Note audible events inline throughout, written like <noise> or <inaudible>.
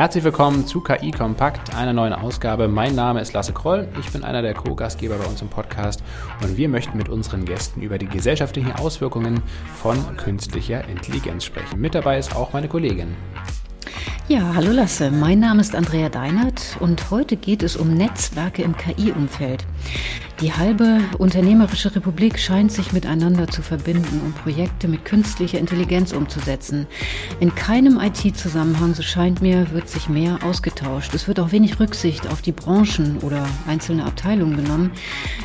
Herzlich willkommen zu KI Kompakt, einer neuen Ausgabe. Mein Name ist Lasse Kroll, ich bin einer der Co-Gastgeber bei uns im Podcast und wir möchten mit unseren Gästen über die gesellschaftlichen Auswirkungen von künstlicher Intelligenz sprechen. Mit dabei ist auch meine Kollegin. Ja, hallo Lasse, mein Name ist Andrea Deinert und heute geht es um Netzwerke im KI-Umfeld. Die halbe unternehmerische Republik scheint sich miteinander zu verbinden, um Projekte mit künstlicher Intelligenz umzusetzen. In keinem IT-Zusammenhang, so scheint mir, wird sich mehr ausgetauscht. Es wird auch wenig Rücksicht auf die Branchen oder einzelne Abteilungen genommen.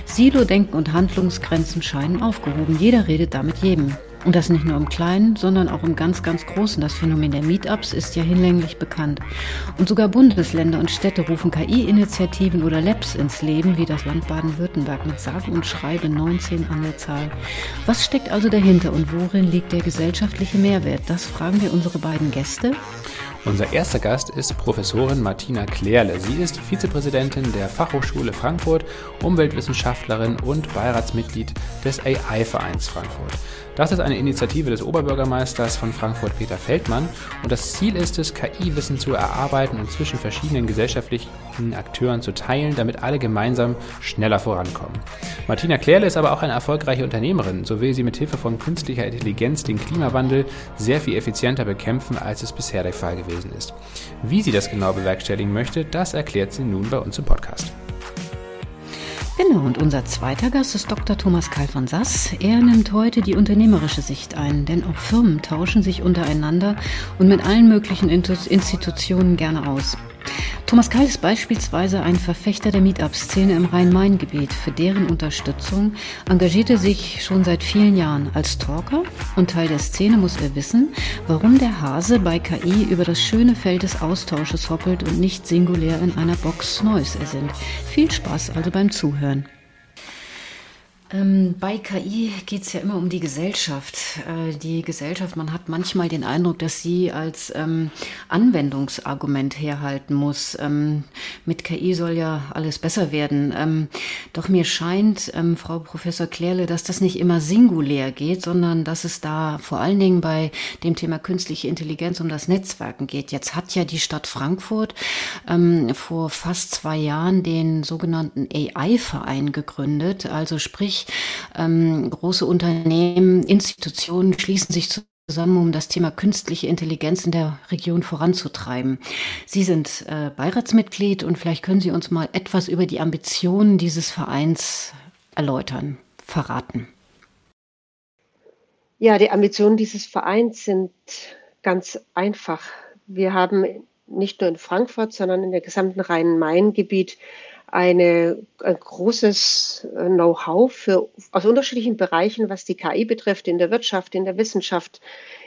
Silo-Denken und Handlungsgrenzen scheinen aufgehoben. Jeder redet damit jedem. Und das nicht nur im Kleinen, sondern auch im ganz, ganz Großen. Das Phänomen der Meetups ist ja hinlänglich bekannt. Und sogar Bundesländer und Städte rufen KI-Initiativen oder Labs ins Leben, wie das Land Baden-Württemberg mit sage und schreibe 19 an der Zahl. Was steckt also dahinter und worin liegt der gesellschaftliche Mehrwert? Das fragen wir unsere beiden Gäste. Unser erster Gast ist Professorin Martina Klärle. Sie ist Vizepräsidentin der Fachhochschule Frankfurt, Umweltwissenschaftlerin und Beiratsmitglied des AI-Vereins Frankfurt. Das ist eine Initiative des Oberbürgermeisters von Frankfurt, Peter Feldmann. Und das Ziel ist es, KI-Wissen zu erarbeiten und zwischen verschiedenen gesellschaftlichen Akteuren zu teilen, damit alle gemeinsam schneller vorankommen. Martina Klärle ist aber auch eine erfolgreiche Unternehmerin. So will sie mit Hilfe von künstlicher Intelligenz den Klimawandel sehr viel effizienter bekämpfen, als es bisher der Fall gewesen ist. Wie sie das genau bewerkstelligen möchte, das erklärt sie nun bei uns im Podcast. Genau, und unser zweiter Gast ist Dr. Thomas Karl von Sass. Er nimmt heute die unternehmerische Sicht ein, denn auch Firmen tauschen sich untereinander und mit allen möglichen Institutionen gerne aus. Thomas Keil ist beispielsweise ein Verfechter der Meetup-Szene im Rhein-Main-Gebiet. Für deren Unterstützung engagiert er sich schon seit vielen Jahren als Talker und Teil der Szene muss er wissen, warum der Hase bei KI über das schöne Feld des Austausches hoppelt und nicht singulär in einer Box Neues ersinnt. Viel Spaß also beim Zuhören. Ähm, bei KI geht es ja immer um die Gesellschaft. Äh, die Gesellschaft, man hat manchmal den Eindruck, dass sie als ähm, Anwendungsargument herhalten muss. Ähm, mit KI soll ja alles besser werden. Ähm, doch mir scheint, ähm, Frau Professor Klärle, dass das nicht immer singulär geht, sondern dass es da vor allen Dingen bei dem Thema künstliche Intelligenz um das Netzwerken geht. Jetzt hat ja die Stadt Frankfurt ähm, vor fast zwei Jahren den sogenannten AI-Verein gegründet, also sprich Bereich. Ähm, große Unternehmen, Institutionen schließen sich zusammen, um das Thema künstliche Intelligenz in der Region voranzutreiben. Sie sind äh, Beiratsmitglied und vielleicht können Sie uns mal etwas über die Ambitionen dieses Vereins erläutern, verraten. Ja, die Ambitionen dieses Vereins sind ganz einfach. Wir haben nicht nur in Frankfurt, sondern in der gesamten Rhein-Main-Gebiet eine, ein großes äh, Know-how aus unterschiedlichen Bereichen, was die KI betrifft, in der Wirtschaft, in der Wissenschaft,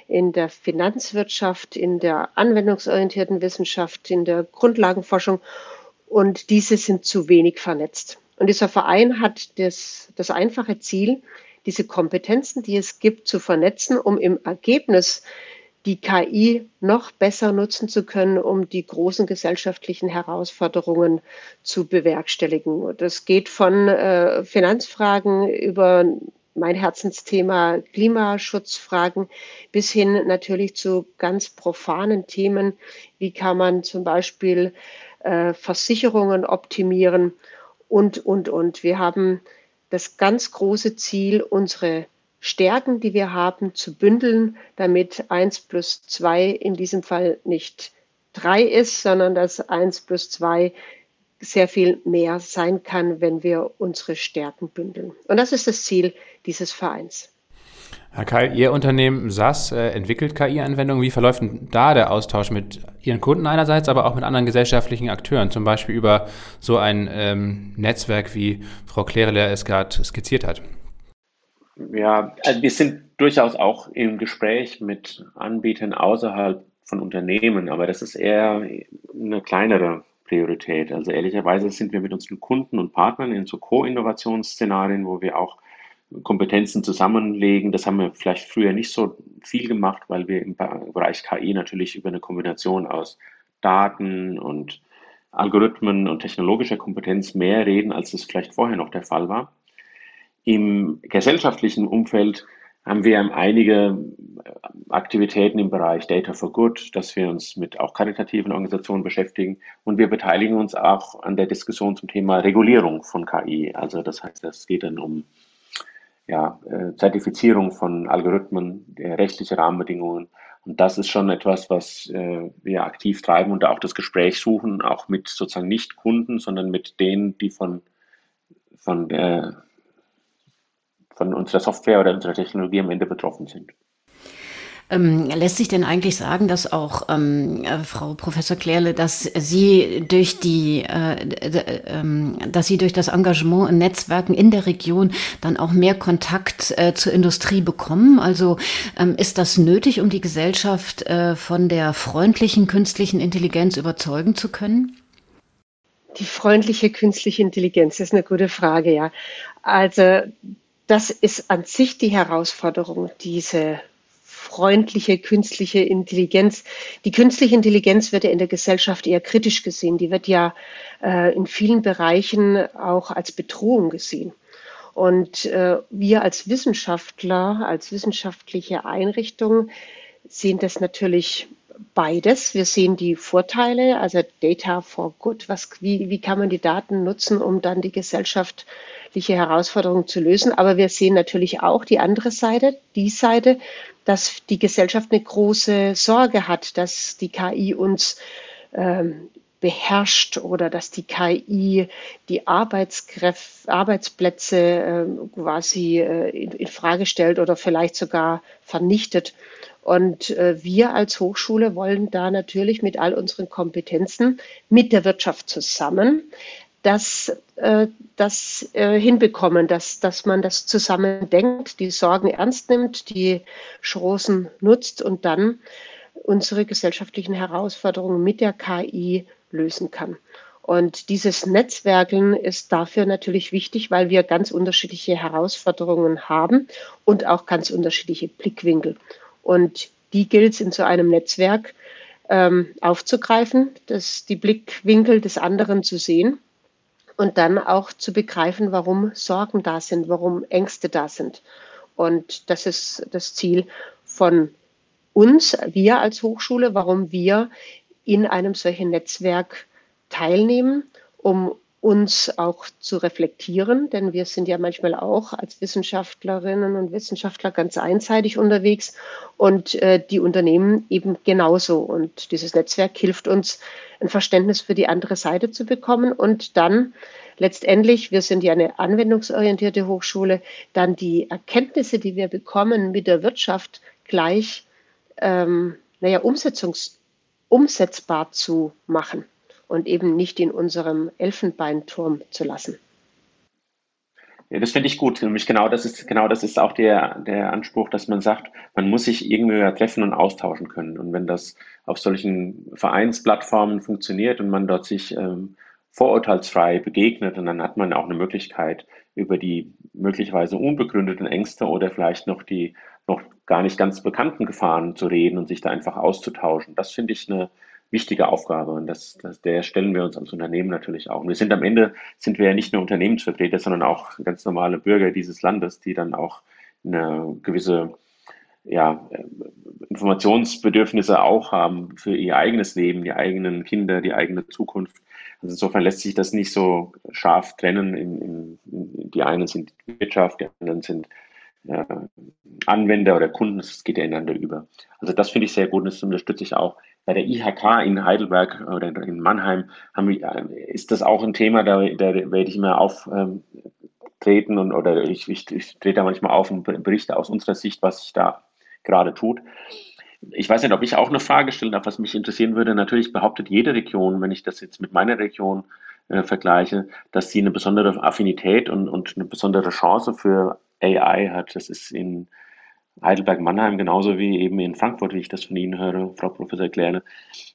in der Finanzwirtschaft, in der anwendungsorientierten Wissenschaft, in der Grundlagenforschung. Und diese sind zu wenig vernetzt. Und dieser Verein hat das, das einfache Ziel, diese Kompetenzen, die es gibt, zu vernetzen, um im Ergebnis die KI noch besser nutzen zu können, um die großen gesellschaftlichen Herausforderungen zu bewerkstelligen. Das geht von äh, Finanzfragen über mein Herzensthema Klimaschutzfragen bis hin natürlich zu ganz profanen Themen. Wie kann man zum Beispiel äh, Versicherungen optimieren und, und, und. Wir haben das ganz große Ziel, unsere Stärken, die wir haben, zu bündeln, damit eins plus zwei in diesem Fall nicht drei ist, sondern dass eins plus zwei sehr viel mehr sein kann, wenn wir unsere Stärken bündeln. Und das ist das Ziel dieses Vereins. Herr Keil, Ihr Unternehmen SAS äh, entwickelt KI-Anwendungen. Wie verläuft denn da der Austausch mit Ihren Kunden einerseits, aber auch mit anderen gesellschaftlichen Akteuren, zum Beispiel über so ein ähm, Netzwerk, wie Frau Klerele es gerade skizziert hat? Ja, also wir sind durchaus auch im Gespräch mit Anbietern außerhalb von Unternehmen, aber das ist eher eine kleinere Priorität. Also ehrlicherweise sind wir mit unseren Kunden und Partnern in so Co-Innovationsszenarien, wo wir auch Kompetenzen zusammenlegen. Das haben wir vielleicht früher nicht so viel gemacht, weil wir im Bereich KI natürlich über eine Kombination aus Daten und Algorithmen und technologischer Kompetenz mehr reden, als es vielleicht vorher noch der Fall war. Im gesellschaftlichen Umfeld haben wir einige Aktivitäten im Bereich Data for Good, dass wir uns mit auch karitativen Organisationen beschäftigen und wir beteiligen uns auch an der Diskussion zum Thema Regulierung von KI. Also das heißt, es geht dann um ja, äh, Zertifizierung von Algorithmen, rechtliche Rahmenbedingungen. Und das ist schon etwas, was äh, wir aktiv treiben und auch das Gespräch suchen, auch mit sozusagen nicht Kunden, sondern mit denen, die von, von, der, von unserer Software oder unserer Technologie am Ende betroffen sind. Ähm, lässt sich denn eigentlich sagen, dass auch ähm, äh, Frau Professor Klärle, dass Sie durch die, äh, äh, dass Sie durch das Engagement in Netzwerken in der Region dann auch mehr Kontakt äh, zur Industrie bekommen? Also ähm, ist das nötig, um die Gesellschaft äh, von der freundlichen künstlichen Intelligenz überzeugen zu können? Die freundliche künstliche Intelligenz ist eine gute Frage, ja. Also das ist an sich die Herausforderung, diese freundliche künstliche Intelligenz. Die künstliche Intelligenz wird ja in der Gesellschaft eher kritisch gesehen. Die wird ja äh, in vielen Bereichen auch als Bedrohung gesehen. Und äh, wir als Wissenschaftler, als wissenschaftliche Einrichtung sehen das natürlich beides. Wir sehen die Vorteile, also Data for Good. Was, wie, wie kann man die Daten nutzen, um dann die gesellschaftliche Herausforderung zu lösen? Aber wir sehen natürlich auch die andere Seite, die Seite, dass die Gesellschaft eine große Sorge hat, dass die KI uns ähm, beherrscht oder dass die KI die Arbeitsplätze äh, quasi äh, in, in, Frage stellt oder vielleicht sogar vernichtet. Und äh, wir als Hochschule wollen da natürlich mit all unseren Kompetenzen mit der Wirtschaft zusammen das, äh, das äh, hinbekommen, dass, dass man das zusammen denkt, die Sorgen ernst nimmt, die Chancen nutzt und dann unsere gesellschaftlichen Herausforderungen mit der KI lösen kann. Und dieses Netzwerken ist dafür natürlich wichtig, weil wir ganz unterschiedliche Herausforderungen haben und auch ganz unterschiedliche Blickwinkel. Und die gilt es in so einem Netzwerk ähm, aufzugreifen, das, die Blickwinkel des anderen zu sehen und dann auch zu begreifen, warum Sorgen da sind, warum Ängste da sind. Und das ist das Ziel von uns, wir als Hochschule, warum wir in einem solchen Netzwerk teilnehmen, um uns auch zu reflektieren, denn wir sind ja manchmal auch als Wissenschaftlerinnen und Wissenschaftler ganz einseitig unterwegs und äh, die Unternehmen eben genauso. Und dieses Netzwerk hilft uns, ein Verständnis für die andere Seite zu bekommen und dann letztendlich, wir sind ja eine anwendungsorientierte Hochschule, dann die Erkenntnisse, die wir bekommen mit der Wirtschaft gleich, ähm, naja, umsetzungs umsetzbar zu machen und eben nicht in unserem Elfenbeinturm zu lassen. Ja, das finde ich gut. Nämlich genau das ist, genau das ist auch der, der Anspruch, dass man sagt, man muss sich irgendwie treffen und austauschen können. Und wenn das auf solchen Vereinsplattformen funktioniert und man dort sich ähm, vorurteilsfrei begegnet, und dann hat man auch eine Möglichkeit, über die möglicherweise unbegründeten Ängste oder vielleicht noch die noch gar nicht ganz bekannten Gefahren zu reden und sich da einfach auszutauschen. Das finde ich eine, wichtige Aufgabe und das, das, der stellen wir uns als Unternehmen natürlich auch. Und wir sind am Ende, sind wir ja nicht nur Unternehmensvertreter, sondern auch ganz normale Bürger dieses Landes, die dann auch eine gewisse ja, Informationsbedürfnisse auch haben für ihr eigenes Leben, die eigenen Kinder, die eigene Zukunft. Also insofern lässt sich das nicht so scharf trennen. In, in, in, die einen sind Wirtschaft, die anderen sind äh, Anwender oder Kunden. Es geht ja ineinander über. Also das finde ich sehr gut und das unterstütze ich auch bei der IHK in Heidelberg oder in Mannheim haben äh, ist das auch ein Thema, da, da werde ich immer auftreten ähm, und oder ich, ich, ich trete da manchmal auf und berichte aus unserer Sicht, was sich da gerade tut. Ich weiß nicht, ob ich auch eine Frage stellen darf, was mich interessieren würde. Natürlich behauptet jede Region, wenn ich das jetzt mit meiner Region äh, vergleiche, dass sie eine besondere Affinität und, und eine besondere Chance für AI hat. Das ist in Heidelberg-Mannheim genauso wie eben in Frankfurt, wie ich das von Ihnen höre, Frau Professor Klärle.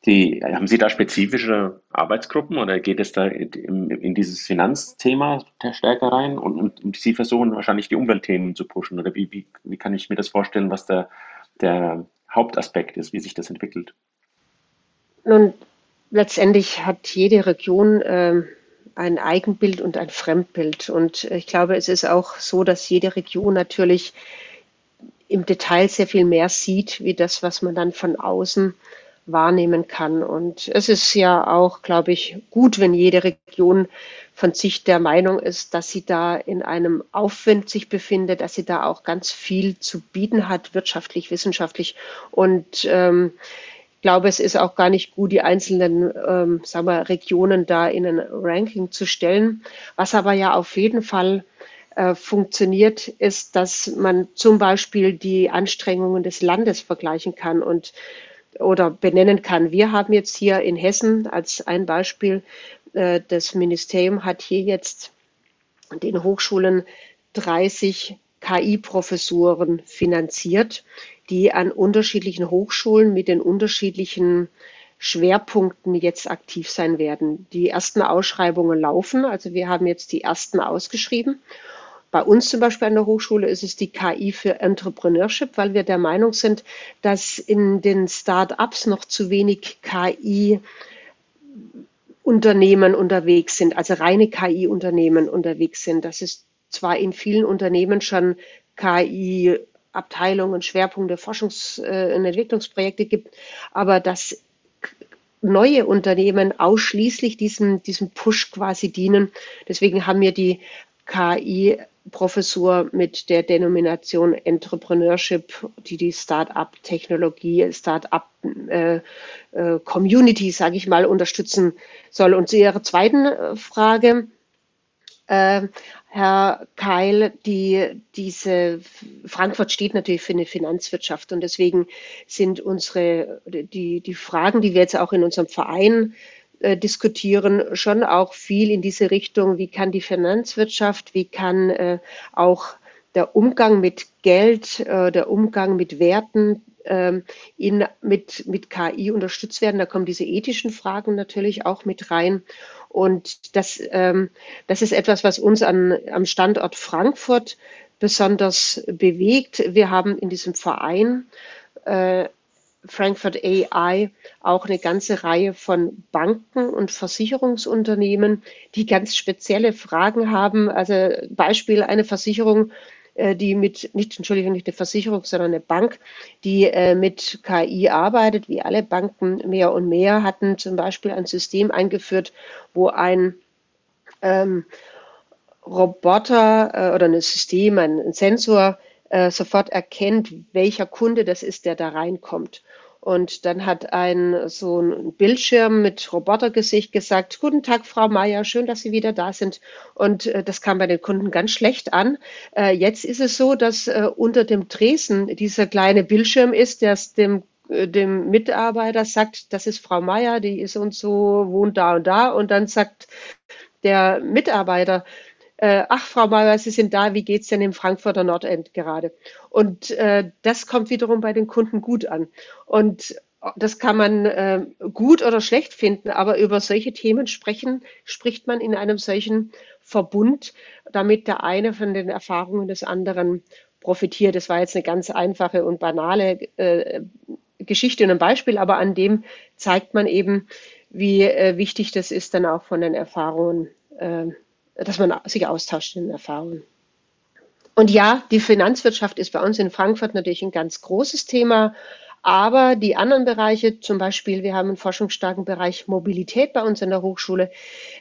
Die, haben Sie da spezifische Arbeitsgruppen oder geht es da in, in dieses Finanzthema stärker rein und, und, und, Sie versuchen wahrscheinlich die Umweltthemen zu pushen oder wie, wie, wie kann ich mir das vorstellen, was der, der Hauptaspekt ist, wie sich das entwickelt? Nun, letztendlich hat jede Region äh, ein Eigenbild und ein Fremdbild und ich glaube, es ist auch so, dass jede Region natürlich im Detail sehr viel mehr sieht, wie das, was man dann von außen wahrnehmen kann. Und es ist ja auch, glaube ich, gut, wenn jede Region von sich der Meinung ist, dass sie da in einem Aufwind sich befindet, dass sie da auch ganz viel zu bieten hat, wirtschaftlich, wissenschaftlich. Und ähm, ich glaube, es ist auch gar nicht gut, die einzelnen ähm, sagen wir, Regionen da in ein Ranking zu stellen. Was aber ja auf jeden Fall äh, funktioniert, ist, dass man zum Beispiel die Anstrengungen des Landes vergleichen kann und oder benennen kann. Wir haben jetzt hier in Hessen als ein Beispiel, äh, das Ministerium hat hier jetzt den Hochschulen 30 KI-Professuren finanziert, die an unterschiedlichen Hochschulen mit den unterschiedlichen Schwerpunkten jetzt aktiv sein werden. Die ersten Ausschreibungen laufen, also wir haben jetzt die ersten ausgeschrieben bei uns zum Beispiel an der Hochschule ist es die KI für Entrepreneurship, weil wir der Meinung sind, dass in den Start-ups noch zu wenig KI Unternehmen unterwegs sind, also reine KI-Unternehmen unterwegs sind. Dass es zwar in vielen Unternehmen schon KI Abteilungen, Schwerpunkte, Forschungs- äh, und Entwicklungsprojekte gibt, aber dass neue Unternehmen ausschließlich diesem, diesem Push quasi dienen. Deswegen haben wir die KI Professur mit der Denomination Entrepreneurship, die die Start-up-Technologie, Start-up-Community, äh, äh, sage ich mal, unterstützen soll. Und zu Ihrer zweiten äh, Frage, äh, Herr Keil, die, diese Frankfurt steht natürlich für eine Finanzwirtschaft und deswegen sind unsere die, die Fragen, die wir jetzt auch in unserem Verein äh, diskutieren, schon auch viel in diese Richtung, wie kann die Finanzwirtschaft, wie kann äh, auch der Umgang mit Geld, äh, der Umgang mit Werten ähm, in, mit, mit KI unterstützt werden. Da kommen diese ethischen Fragen natürlich auch mit rein. Und das, ähm, das ist etwas, was uns an, am Standort Frankfurt besonders bewegt. Wir haben in diesem Verein äh, Frankfurt AI auch eine ganze Reihe von Banken und Versicherungsunternehmen, die ganz spezielle Fragen haben. Also Beispiel eine Versicherung, äh, die mit, nicht, Entschuldigung, nicht eine Versicherung, sondern eine Bank, die äh, mit KI arbeitet, wie alle Banken mehr und mehr, hatten zum Beispiel ein System eingeführt, wo ein ähm, Roboter äh, oder ein System, ein, ein Sensor äh, sofort erkennt, welcher Kunde das ist, der da reinkommt. Und dann hat ein so ein Bildschirm mit Robotergesicht gesagt, guten Tag, Frau Meier, schön, dass Sie wieder da sind. Und äh, das kam bei den Kunden ganz schlecht an. Äh, jetzt ist es so, dass äh, unter dem Tresen dieser kleine Bildschirm ist, der es dem äh, dem Mitarbeiter sagt, das ist Frau Meier, die ist und so, wohnt da und da. Und dann sagt der Mitarbeiter, äh, ach, Frau Meier, Sie sind da, wie geht's denn im Frankfurter Nordend gerade? Und äh, das kommt wiederum bei den Kunden gut an. Und das kann man äh, gut oder schlecht finden, aber über solche Themen sprechen, spricht man in einem solchen Verbund, damit der eine von den Erfahrungen des anderen profitiert. Das war jetzt eine ganz einfache und banale äh, Geschichte und ein Beispiel, aber an dem zeigt man eben, wie äh, wichtig das ist, dann auch von den Erfahrungen äh, dass man sich austauscht in Erfahrungen. Und ja, die Finanzwirtschaft ist bei uns in Frankfurt natürlich ein ganz großes Thema. Aber die anderen Bereiche, zum Beispiel, wir haben einen forschungsstarken Bereich Mobilität bei uns in der Hochschule,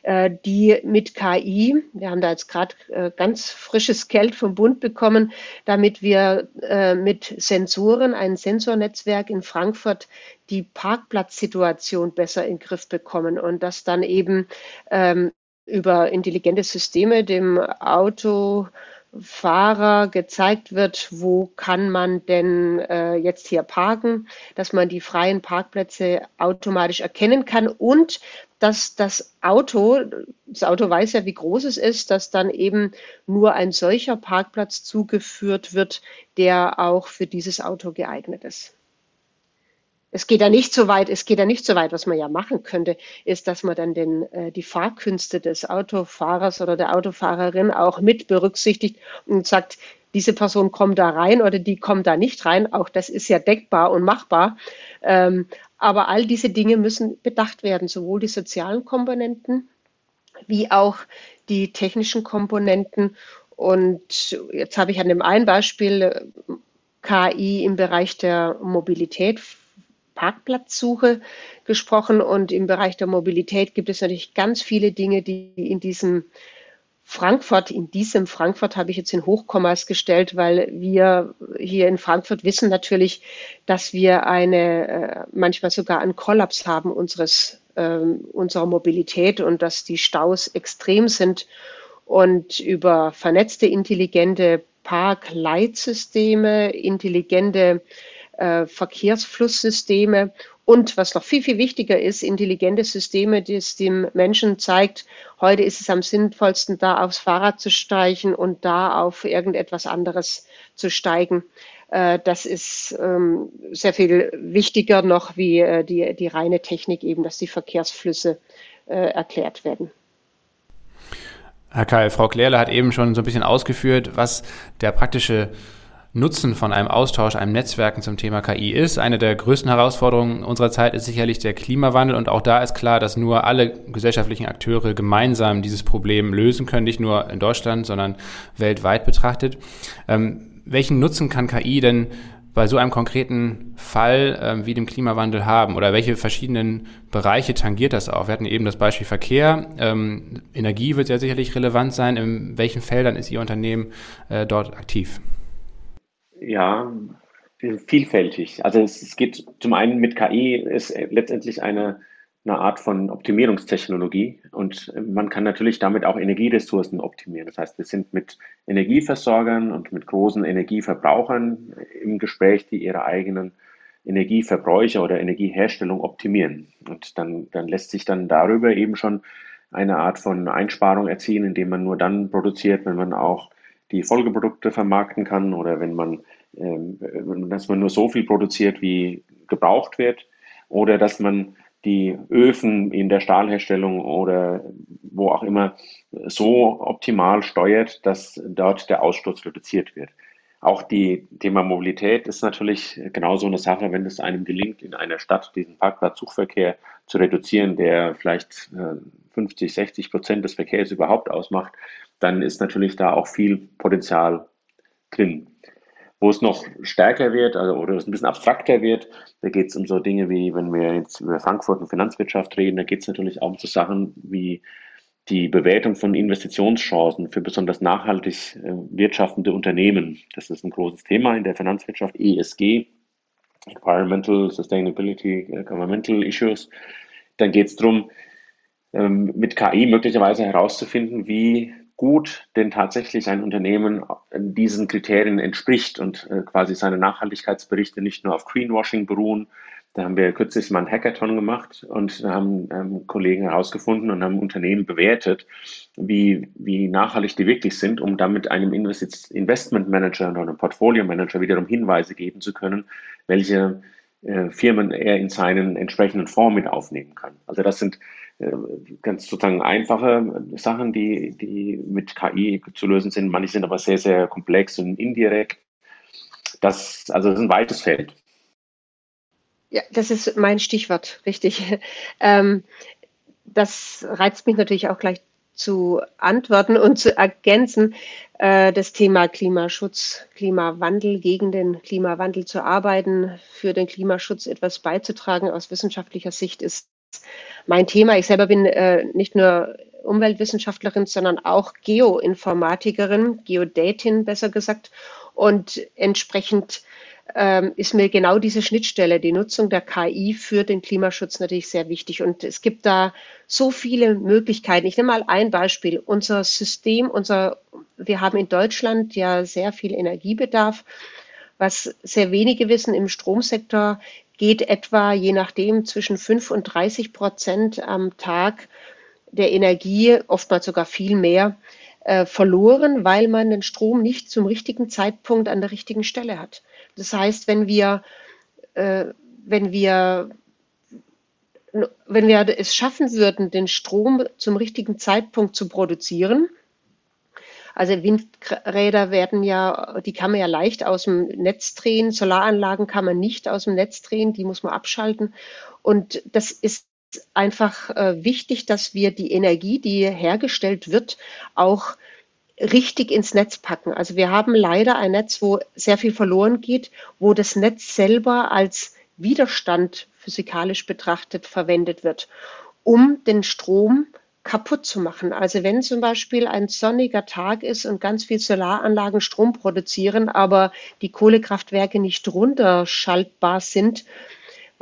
äh, die mit KI, wir haben da jetzt gerade äh, ganz frisches Geld vom Bund bekommen, damit wir äh, mit Sensoren, ein Sensornetzwerk in Frankfurt, die Parkplatzsituation besser in den Griff bekommen und das dann eben ähm, über intelligente Systeme dem Autofahrer gezeigt wird, wo kann man denn äh, jetzt hier parken, dass man die freien Parkplätze automatisch erkennen kann und dass das Auto, das Auto weiß ja, wie groß es ist, dass dann eben nur ein solcher Parkplatz zugeführt wird, der auch für dieses Auto geeignet ist es geht ja nicht so weit, es geht ja nicht so weit, was man ja machen könnte, ist, dass man dann den, äh, die Fahrkünste des Autofahrers oder der Autofahrerin auch mit berücksichtigt und sagt, diese Person kommt da rein oder die kommt da nicht rein. Auch das ist ja denkbar und machbar. Ähm, aber all diese Dinge müssen bedacht werden, sowohl die sozialen Komponenten wie auch die technischen Komponenten. Und jetzt habe ich an dem einen Beispiel KI im Bereich der Mobilität, Parkplatzsuche gesprochen. Und im Bereich der Mobilität gibt es natürlich ganz viele Dinge, die in diesem Frankfurt, in diesem Frankfurt habe ich jetzt in Hochkommas gestellt, weil wir hier in Frankfurt wissen natürlich, dass wir eine, äh, manchmal sogar einen Kollaps haben unseres, äh, unserer Mobilität und dass die Staus extrem sind und über vernetzte, intelligente Parkleitsysteme, intelligente äh, Verkehrsflusssysteme und was noch viel, viel wichtiger ist, intelligente Systeme, die es dem Menschen zeigt, heute ist es am sinnvollsten, da aufs Fahrrad zu steigen und da auf irgendetwas anderes zu steigen. Äh, das ist ähm, sehr viel wichtiger noch wie äh, die, die reine Technik eben, dass die Verkehrsflüsse äh, erklärt werden. Herr Keil, Frau Klärle hat eben schon so ein bisschen ausgeführt, was der praktische Nutzen von einem Austausch, einem Netzwerken zum Thema KI ist. Eine der größten Herausforderungen unserer Zeit ist sicherlich der Klimawandel und auch da ist klar, dass nur alle gesellschaftlichen Akteure gemeinsam dieses Problem lösen können, nicht nur in Deutschland, sondern weltweit betrachtet. Ähm, welchen Nutzen kann KI denn bei so einem konkreten Fall ähm, wie dem Klimawandel haben oder welche verschiedenen Bereiche tangiert das auch? Wir hatten eben das Beispiel Verkehr. Ähm, Energie wird ja sicherlich relevant sein. In welchen Feldern ist Ihr Unternehmen äh, dort aktiv? Ja, vielfältig. Also es, es, geht zum einen mit KI ist letztendlich eine, eine Art von Optimierungstechnologie und man kann natürlich damit auch Energieressourcen optimieren. Das heißt, wir sind mit Energieversorgern und mit großen Energieverbrauchern im Gespräch, die ihre eigenen Energieverbräuche oder Energieherstellung optimieren. Und dann, dann lässt sich dann darüber eben schon eine Art von Einsparung erzielen, indem man nur dann produziert, wenn man auch die Folgeprodukte vermarkten kann oder wenn man, dass man nur so viel produziert, wie gebraucht wird oder dass man die Öfen in der Stahlherstellung oder wo auch immer so optimal steuert, dass dort der Ausstoß reduziert wird. Auch die Thema Mobilität ist natürlich genauso eine Sache, wenn es einem gelingt, in einer Stadt diesen Parkplatzsuchverkehr zu reduzieren, der vielleicht 50, äh, 60 Prozent des Verkehrs überhaupt ausmacht, dann ist natürlich da auch viel Potenzial drin. Wo es noch stärker wird, also oder es ein bisschen abstrakter wird, da geht es um so Dinge wie, wenn wir jetzt über Frankfurt und Finanzwirtschaft reden, da geht es natürlich auch um so Sachen wie die Bewertung von Investitionschancen für besonders nachhaltig äh, wirtschaftende Unternehmen. Das ist ein großes Thema in der Finanzwirtschaft, ESG, Environmental Sustainability, äh, Governmental Issues. Dann geht es darum, ähm, mit KI möglicherweise herauszufinden, wie gut denn tatsächlich ein Unternehmen diesen Kriterien entspricht und äh, quasi seine Nachhaltigkeitsberichte nicht nur auf Greenwashing beruhen. Da haben wir kürzlich mal einen Hackathon gemacht und haben ähm, Kollegen herausgefunden und haben Unternehmen bewertet, wie, wie nachhaltig die wirklich sind, um damit einem Investment Manager oder einem Portfolio Manager wiederum Hinweise geben zu können, welche äh, Firmen er in seinen entsprechenden Fonds mit aufnehmen kann. Also das sind äh, ganz sozusagen einfache Sachen, die, die mit KI zu lösen sind. Manche sind aber sehr, sehr komplex und indirekt. Das, also das ist ein weites Feld. Ja, das ist mein Stichwort, richtig. <laughs> Ähm, das reizt mich natürlich auch gleich zu antworten und zu ergänzen, äh, das Thema Klimaschutz, Klimawandel, gegen den Klimawandel zu arbeiten, für den Klimaschutz etwas beizutragen aus wissenschaftlicher Sicht ist mein Thema. Ich selber bin äh, nicht nur Umweltwissenschaftlerin, sondern auch Geoinformatikerin, Geodatin besser gesagt. Und entsprechend ähm, ist mir genau diese Schnittstelle, die Nutzung der KI für den Klimaschutz natürlich sehr wichtig. Und es gibt da so viele Möglichkeiten. Ich nehme mal ein Beispiel. Unser System, unser, wir haben in Deutschland ja sehr viel Energiebedarf. Was sehr wenige wissen, im Stromsektor geht etwa je nachdem zwischen 5 und 30 Prozent am Tag der Energie, oftmals sogar viel mehr, äh, verloren, weil man den Strom nicht zum richtigen Zeitpunkt an der richtigen Stelle hat. Das heißt, wenn wir, äh, wenn wir wenn wir es schaffen würden, den Strom zum richtigen Zeitpunkt zu produzieren, also Windräder werden ja, die kann man ja leicht aus dem Netz drehen. Solaranlagen kann man nicht aus dem Netz drehen, die muss man abschalten. Und das ist einfach äh, wichtig, dass wir die Energie, die hergestellt wird, auch richtig ins Netz packen. Also wir haben leider ein Netz, wo sehr viel verloren geht, wo das Netz selber als Widerstand physikalisch betrachtet verwendet wird, um den Strom kaputt zu machen. Also wenn zum Beispiel ein sonniger Tag ist und ganz viel Solaranlagen Strom produzieren, aber die Kohlekraftwerke nicht runterschaltbar sind,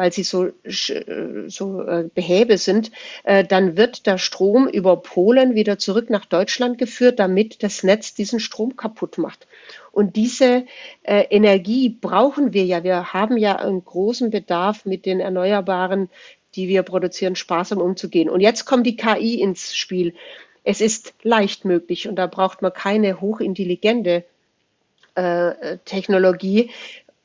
weil sie so, so äh, behäbe sind, äh, dann wird der Strom über Polen wieder zurück nach Deutschland geführt, damit das Netz diesen Strom kaputt macht. Und diese äh, Energie brauchen wir ja. Wir haben ja einen großen Bedarf mit den Erneuerbaren, die wir produzieren, sparsam umzugehen. Und jetzt kommt die KI ins Spiel. Es ist leicht möglich und da braucht man keine hochintelligente äh, Technologie,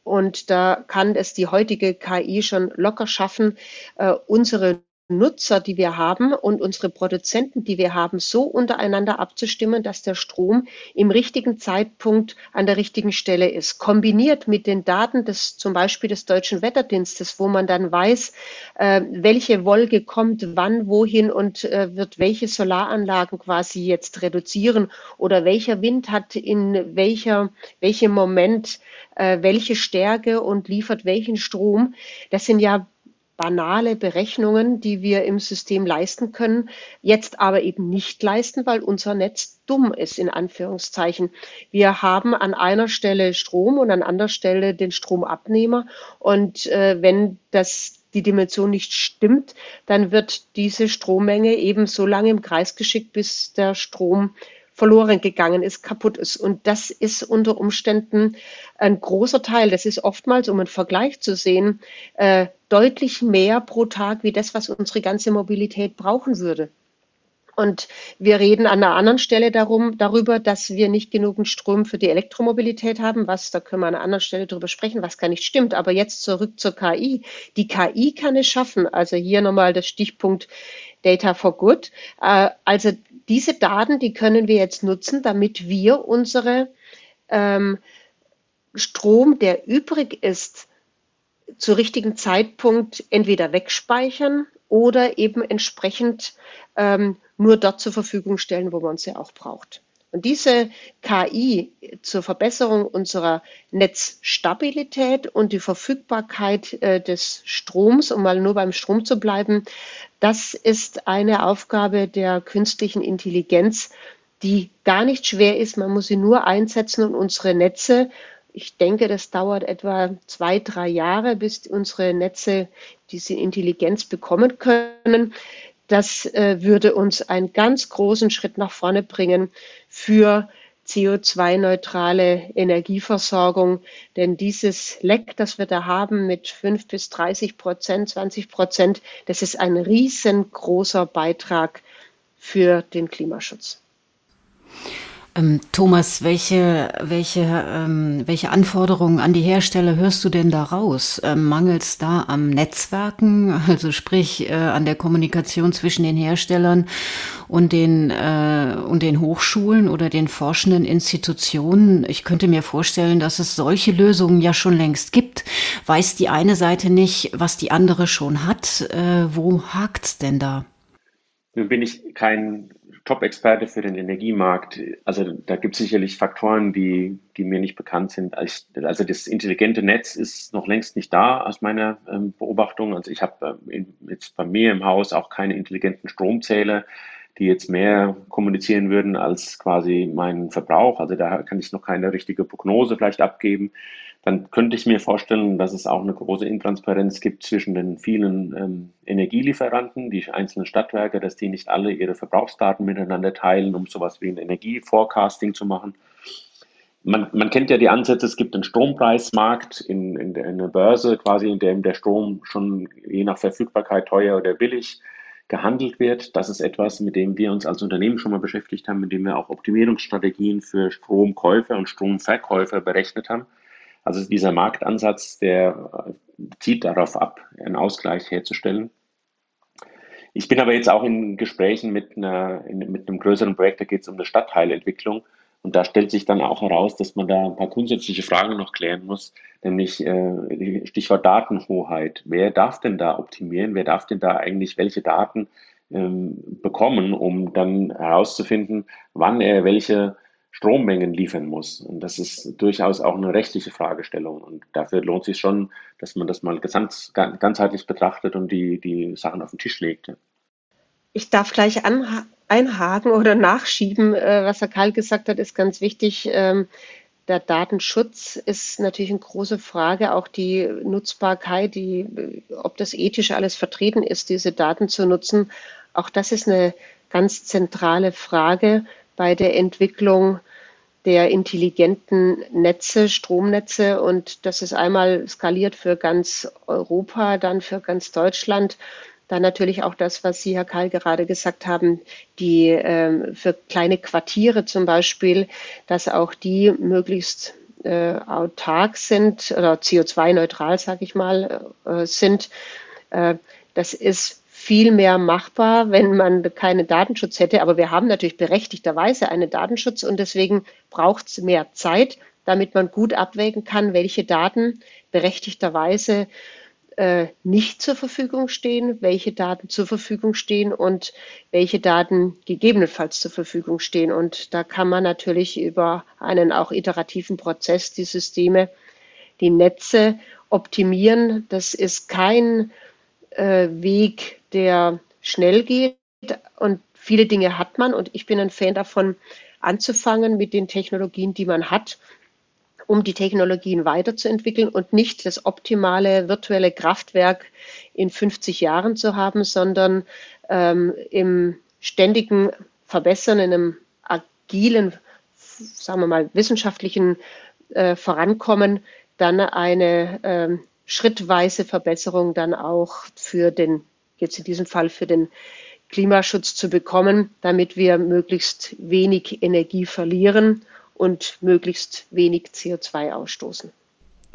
und da kann es die heutige KI schon locker schaffen, äh, unsere Nutzer, die wir haben und unsere Produzenten, die wir haben, so untereinander abzustimmen, dass der Strom im richtigen Zeitpunkt an der richtigen Stelle ist. Kombiniert mit den Daten des zum Beispiel des Deutschen Wetterdienstes, wo man dann weiß, äh, welche Wolke kommt wann, wohin und äh, wird welche Solaranlagen quasi jetzt reduzieren oder welcher Wind hat in welcher, welchem Moment äh, welche Stärke und liefert welchen Strom. Das sind ja banale Berechnungen, die wir im System leisten können, jetzt aber eben nicht leisten, weil unser Netz dumm ist, in Anführungszeichen. Wir haben an einer Stelle Strom und an anderer Stelle den Stromabnehmer. Und äh, wenn das die Dimension nicht stimmt, dann wird diese Strommenge eben so lange im Kreis geschickt, bis der Strom verloren gegangen ist, kaputt ist. Und das ist unter Umständen ein großer Teil. Das ist oftmals, um einen Vergleich zu sehen, äh, deutlich mehr pro Tag wie das, was unsere ganze Mobilität brauchen würde. Und wir reden an einer anderen Stelle darum, darüber, dass wir nicht genügend Strom für die Elektromobilität haben, was, da können wir an einer anderen Stelle darüber sprechen, was gar nicht stimmt. Aber jetzt zurück zur KI. Die KI kann es schaffen. Also hier nochmal der Stichpunkt Data for Good. Äh, also diese Daten, die können wir jetzt nutzen, damit wir unsere ähm, Strom, der übrig ist, zu richtigen Zeitpunkt entweder wegspeichern oder eben entsprechend ähm, nur dort zur Verfügung stellen, wo man sie auch braucht. Und diese KI zur Verbesserung unserer Netzstabilität und die Verfügbarkeit äh, des Stroms, um mal nur beim Strom zu bleiben, das ist eine Aufgabe der künstlichen Intelligenz, die gar nicht schwer ist. Man muss sie nur einsetzen und unsere Netze ich denke, das dauert etwa zwei, drei Jahre, bis unsere Netze diese Intelligenz bekommen können. Das äh, würde uns einen ganz großen Schritt nach vorne bringen für CO2-neutrale Energieversorgung. Denn dieses Leck, das wir da haben mit fünf bis 30 Prozent, 20 Prozent, das ist ein riesengroßer Beitrag für den Klimaschutz. Ähm, Thomas, welche, welche, ähm, welche Anforderungen an die Hersteller hörst du denn da raus? Ähm, Mangels da am Netzwerken, <laughs> also sprich äh, an der Kommunikation zwischen den Herstellern und den, äh, und den Hochschulen oder den forschenden Institutionen? Ich könnte mir vorstellen, dass es solche Lösungen ja schon längst gibt. Weiß die eine Seite nicht, was die andere schon hat? Äh, wo hakt's denn da? Nun bin ich kein Top-Experte für den Energiemarkt. Also da gibt es sicherlich Faktoren, die, die mir nicht bekannt sind. Also das intelligente Netz ist noch längst nicht da aus meiner ähm, Beobachtung. Also ich habe äh, jetzt bei mir im Haus auch keine intelligenten Stromzähler, die jetzt mehr kommunizieren würden als quasi mein Verbrauch. Also da kann ich noch keine richtige Prognose vielleicht abgeben dann könnte ich mir vorstellen, dass es auch eine große Intransparenz gibt zwischen den vielen ähm, Energielieferanten, die einzelnen Stadtwerke, dass die nicht alle ihre Verbrauchsdaten miteinander teilen, um sowas wie ein Energieforecasting zu machen. Man, man kennt ja die Ansätze, es gibt einen Strompreismarkt in, in, in der Börse, quasi in dem der Strom schon je nach Verfügbarkeit teuer oder billig gehandelt wird. Das ist etwas, mit dem wir uns als Unternehmen schon mal beschäftigt haben, mit dem wir auch Optimierungsstrategien für Stromkäufer und Stromverkäufer berechnet haben. Also dieser Marktansatz, der zieht darauf ab, einen Ausgleich herzustellen. Ich bin aber jetzt auch in Gesprächen mit, einer, mit einem größeren Projekt, da geht es um eine Stadtteilentwicklung. Und da stellt sich dann auch heraus, dass man da ein paar grundsätzliche Fragen noch klären muss, nämlich äh, Stichwort Datenhoheit. Wer darf denn da optimieren? Wer darf denn da eigentlich welche Daten ähm, bekommen, um dann herauszufinden, wann er welche Strommengen liefern muss. Und das ist durchaus auch eine rechtliche Fragestellung. Und dafür lohnt sich schon, dass man das mal gesamt, ganzheitlich betrachtet und die, die Sachen auf den Tisch legt. Ich darf gleich einhaken oder nachschieben. Äh, was Herr Karl gesagt hat, ist ganz wichtig. Ähm, der Datenschutz ist natürlich eine große Frage, auch die Nutzbarkeit, die, ob das ethisch alles vertreten ist, diese Daten zu nutzen. Auch das ist eine ganz zentrale Frage bei der Entwicklung der intelligenten Netze, Stromnetze. Und das ist einmal skaliert für ganz Europa, dann für ganz Deutschland. Dann natürlich auch das, was Sie, Herr Karl, gerade gesagt haben, die ähm, für kleine Quartiere zum Beispiel, dass auch die möglichst äh, autark sind oder CO2-neutral, sage ich mal, äh, sind. Äh, das ist viel mehr machbar, wenn man keinen Datenschutz hätte. Aber wir haben natürlich berechtigterweise einen Datenschutz und deswegen braucht es mehr Zeit, damit man gut abwägen kann, welche Daten berechtigterweise äh, nicht zur Verfügung stehen, welche Daten zur Verfügung stehen und welche Daten gegebenenfalls zur Verfügung stehen. Und da kann man natürlich über einen auch iterativen Prozess die Systeme, die Netze optimieren. Das ist kein äh, Weg, der schnell geht und viele Dinge hat man. Und ich bin ein Fan davon, anzufangen mit den Technologien, die man hat, um die Technologien weiterzuentwickeln und nicht das optimale virtuelle Kraftwerk in 50 Jahren zu haben, sondern ähm, im ständigen Verbessern, in einem agilen, sagen wir mal, wissenschaftlichen äh, Vorankommen, dann eine äh, schrittweise Verbesserung dann auch für den jetzt in diesem Fall für den Klimaschutz zu bekommen, damit wir möglichst wenig Energie verlieren und möglichst wenig CO2 ausstoßen.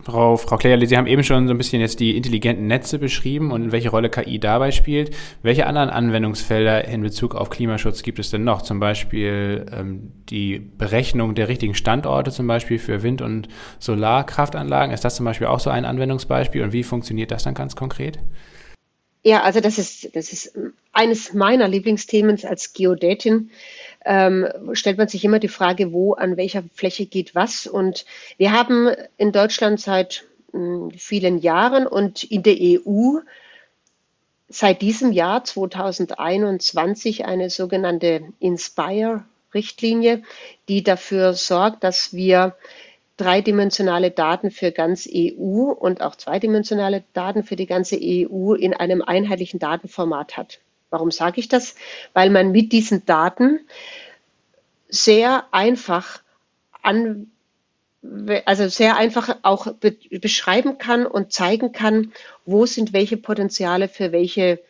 Frau, Frau Klärle, Sie haben eben schon so ein bisschen jetzt die intelligenten Netze beschrieben und welche Rolle KI dabei spielt. Welche anderen Anwendungsfelder in Bezug auf Klimaschutz gibt es denn noch? Zum Beispiel ähm, die Berechnung der richtigen Standorte, zum Beispiel für Wind- und Solarkraftanlagen. Ist das zum Beispiel auch so ein Anwendungsbeispiel und wie funktioniert das dann ganz konkret? Ja, also das ist, das ist eines meiner Lieblingsthemen als Geodätin. Ähm, stellt man sich immer die Frage, wo, an welcher Fläche geht was. Und wir haben in Deutschland seit mh, hm, vielen Jahren und in der EU seit diesem Jahr 2021 eine sogenannte Inspire-Richtlinie, die dafür sorgt, dass wir dreidimensionale Daten für ganz EU und auch zweidimensionale Daten für die ganze EU in einem einheitlichen Datenformat hat. Warum sage ich das? Weil man mit diesen Daten sehr einfach an, also sehr einfach auch be beschreiben kann und zeigen kann, wo sind welche Potenziale für welche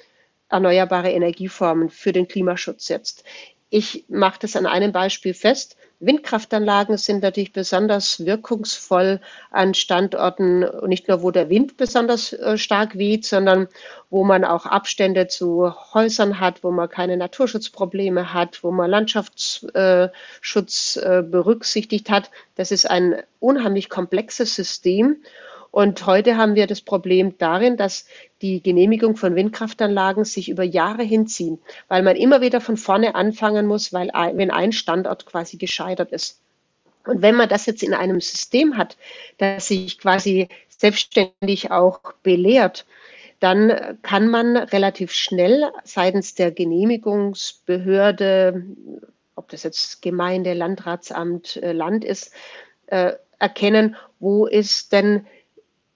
erneuerbare Energieformen für den Klimaschutz jetzt. Ich mache das an einem Beispiel fest. Windkraftanlagen sind natürlich besonders wirkungsvoll an Standorten, nicht nur wo der Wind besonders äh, stark weht, sondern wo man auch Abstände zu Häusern hat, wo man keine Naturschutzprobleme hat, wo man Landschaftsschutz äh, berücksichtigt hat. Das ist ein unheimlich komplexes System und heute haben wir das Problem darin, dass die Genehmigung von Windkraftanlagen sich über Jahre hinziehen, weil man immer wieder von vorne anfangen muss, weil wenn ein Standort quasi gescheitert ist. Und wenn man das jetzt in einem System hat, das sich quasi selbstständig auch belehrt, dann kann man relativ schnell seitens der Genehmigungsbehörde, ob das jetzt Gemeinde, Landratsamt, äh, Land ist, äh, erkennen, wo ist denn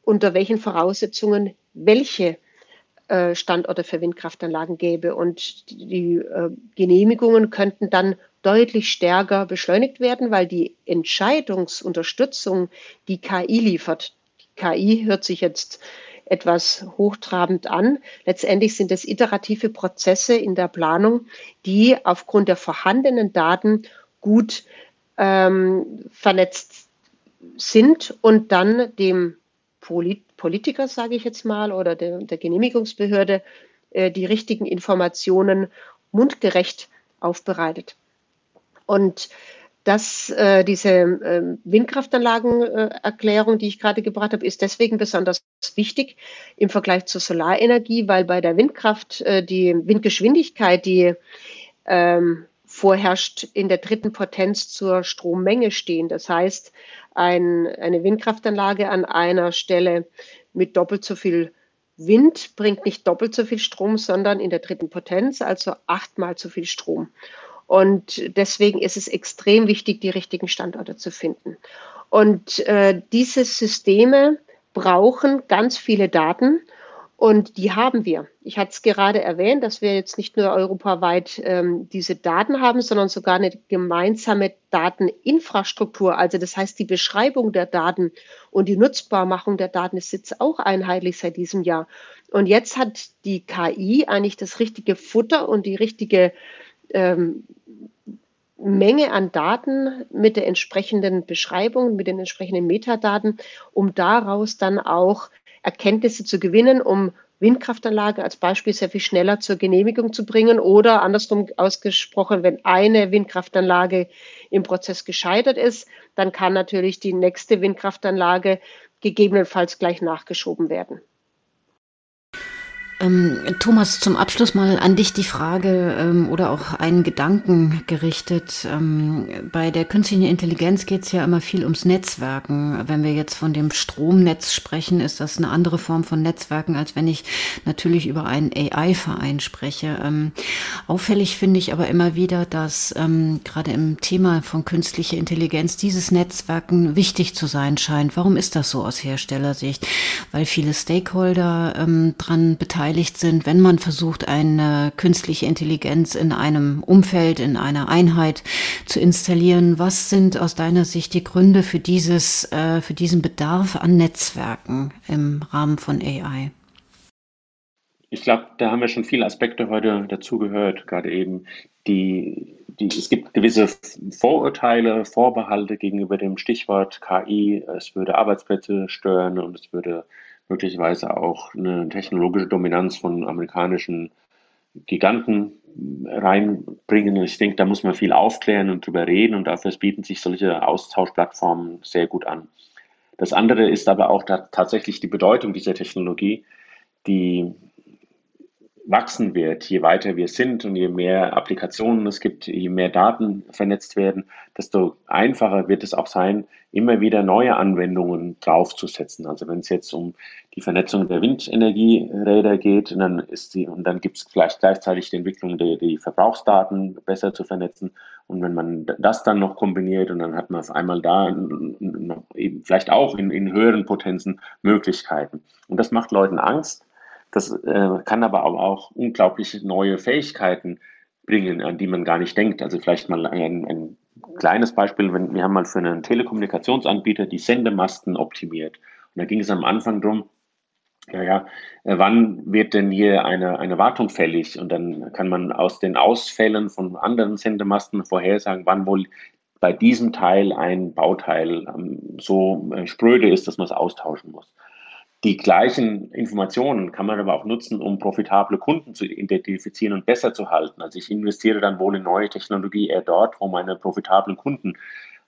unter welchen Voraussetzungen welche äh, Standorte für Windkraftanlagen gäbe. Und die äh, Genehmigungen könnten dann deutlich stärker beschleunigt werden, weil die Entscheidungsunterstützung, die KI liefert, KI hört sich jetzt etwas hochtrabend an. Letztendlich sind es iterative Prozesse in der Planung, die aufgrund der vorhandenen Daten gut ähm, vernetzt sind und dann dem Politiker, sage ich jetzt mal, oder der, der Genehmigungsbehörde äh, die richtigen Informationen mundgerecht aufbereitet. Und dass äh, diese äh, Windkraftanlagenerklärung, die ich gerade gebracht habe, ist deswegen besonders wichtig im Vergleich zur Solarenergie, weil bei der Windkraft äh, die Windgeschwindigkeit, die ähm, vorherrscht, in der dritten Potenz zur Strommenge stehen. Das heißt, ein, eine Windkraftanlage an einer Stelle mit doppelt so viel Wind bringt nicht doppelt so viel Strom, sondern in der dritten Potenz, also achtmal so viel Strom. Und deswegen ist es extrem wichtig, die richtigen Standorte zu finden. Und äh, diese Systeme brauchen ganz viele Daten und die haben wir. Ich hatte es gerade erwähnt, dass wir jetzt nicht nur europaweit ähm, diese Daten haben, sondern sogar eine gemeinsame Dateninfrastruktur. Also das heißt, die Beschreibung der Daten und die Nutzbarmachung der Daten ist jetzt auch einheitlich seit diesem Jahr. Und jetzt hat die KI eigentlich das richtige Futter und die richtige ähm, Menge an Daten mit der entsprechenden Beschreibung, mit den entsprechenden Metadaten, um daraus dann auch Erkenntnisse zu gewinnen, um Windkraftanlage als Beispiel sehr viel schneller zur Genehmigung zu bringen oder andersrum ausgesprochen, wenn eine Windkraftanlage im Prozess gescheitert ist, dann kann natürlich die nächste Windkraftanlage gegebenenfalls gleich nachgeschoben werden. Ähm, Thomas, zum Abschluss mal an dich die Frage ähm, oder auch einen Gedanken gerichtet. Ähm, bei der künstlichen Intelligenz geht es ja immer viel ums Netzwerken. Wenn wir jetzt von dem Stromnetz sprechen, ist das eine andere Form von Netzwerken, als wenn ich natürlich über einen AI-Verein spreche. Ähm, auffällig finde ich aber immer wieder, dass ähm, gerade im Thema von künstlicher Intelligenz dieses Netzwerken wichtig zu sein scheint. Warum ist das so aus Herstellersicht? Weil viele Stakeholder ähm, dran beteiligt beteiligt sind, wenn man versucht, eine künstliche Intelligenz in einem Umfeld, in einer Einheit zu installieren. Was sind aus deiner Sicht die Gründe für dieses, äh, für diesen Bedarf an Netzwerken im Rahmen von AI? Ich glaube, da haben wir schon viele Aspekte heute dazu gehört, gerade eben die, die, es gibt gewisse Vorurteile, Vorbehalte gegenüber dem Stichwort KI. Es würde Arbeitsplätze stören und es würde möglicherweise auch eine technologische Dominanz von amerikanischen Giganten reinbringen. Ich denke, da muss man viel aufklären und drüber reden und dafür bieten sich solche Austauschplattformen sehr gut an. Das andere ist aber auch tatsächlich die Bedeutung dieser Technologie, die wachsen wird, je weiter wir sind und je mehr Applikationen es gibt, je mehr Daten vernetzt werden, desto einfacher wird es auch sein, immer wieder neue Anwendungen draufzusetzen. Also wenn es jetzt um die Vernetzung der Windenergieräder geht, dann ist die, und dann gibt es vielleicht gleichzeitig die Entwicklung der die Verbrauchsdaten besser zu vernetzen. Und wenn man das dann noch kombiniert und dann hat man auf einmal da eben vielleicht auch in, in höheren Potenzen Möglichkeiten. Und das macht Leuten Angst das äh, kann aber auch unglaubliche neue Fähigkeiten bringen, an die man gar nicht denkt. Also vielleicht mal ein, ein kleines Beispiel, wenn, wir haben mal für einen Telekommunikationsanbieter die Sendemasten optimiert. Und da ging es am Anfang drum, ja, ja, äh, wann wird denn hier eine, eine Wartung fällig? Und dann kann man aus den Ausfällen von anderen Sendemasten vorhersagen, wann wohl bei diesem Teil ein Bauteil ähm, so äh, spröde ist, dass man es austauschen muss. Die gleichen Informationen kann man aber auch nutzen, um profitable Kunden zu identifizieren und besser zu halten. Also ich investiere dann wohl in neue Technologie eher dort, wo meine profitablen Kunden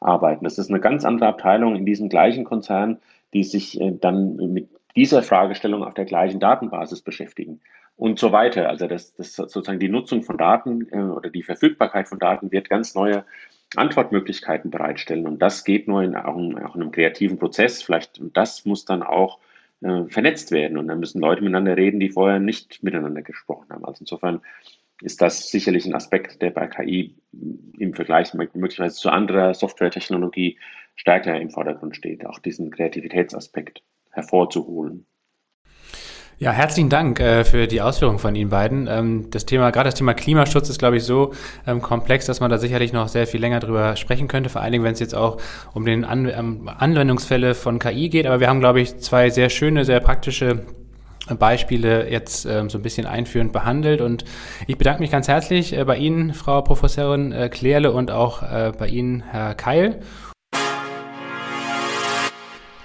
arbeiten. Das ist eine ganz andere Abteilung in diesem gleichen Konzern, die sich äh, dann mit dieser Fragestellung auf der gleichen Datenbasis beschäftigen und so weiter. Also das, das sozusagen die Nutzung von Daten äh, oder die Verfügbarkeit von Daten wird ganz neue Antwortmöglichkeiten bereitstellen. Und das geht nur in, auch in, auch in einem kreativen Prozess. Vielleicht, das muss dann auch äh, vernetzt werden. Und dann müssen Leute miteinander reden, die vorher nicht miteinander gesprochen haben. Also insofern ist das sicherlich ein Aspekt, der bei KI im Vergleich möglicherweise zu anderer Softwaretechnologie stärker im Vordergrund steht, auch diesen Kreativitätsaspekt hervorzuholen. Ja, herzlichen Dank äh, für die Ausführungen von Ihnen beiden. Ähm, das Thema, gerade das Thema Klimaschutz ist, glaube ich, so ähm, komplex, dass man da sicherlich noch sehr viel länger drüber sprechen könnte. Vor allen Dingen, wenn es jetzt auch um den An ähm, Anwendungsfälle von KI geht. Aber wir haben, glaube ich, zwei sehr schöne, sehr praktische Beispiele jetzt ähm, so ein bisschen einführend behandelt. Und ich bedanke mich ganz herzlich äh, bei Ihnen, Frau Professorin äh, Klärle, und auch äh, bei Ihnen, Herr Keil.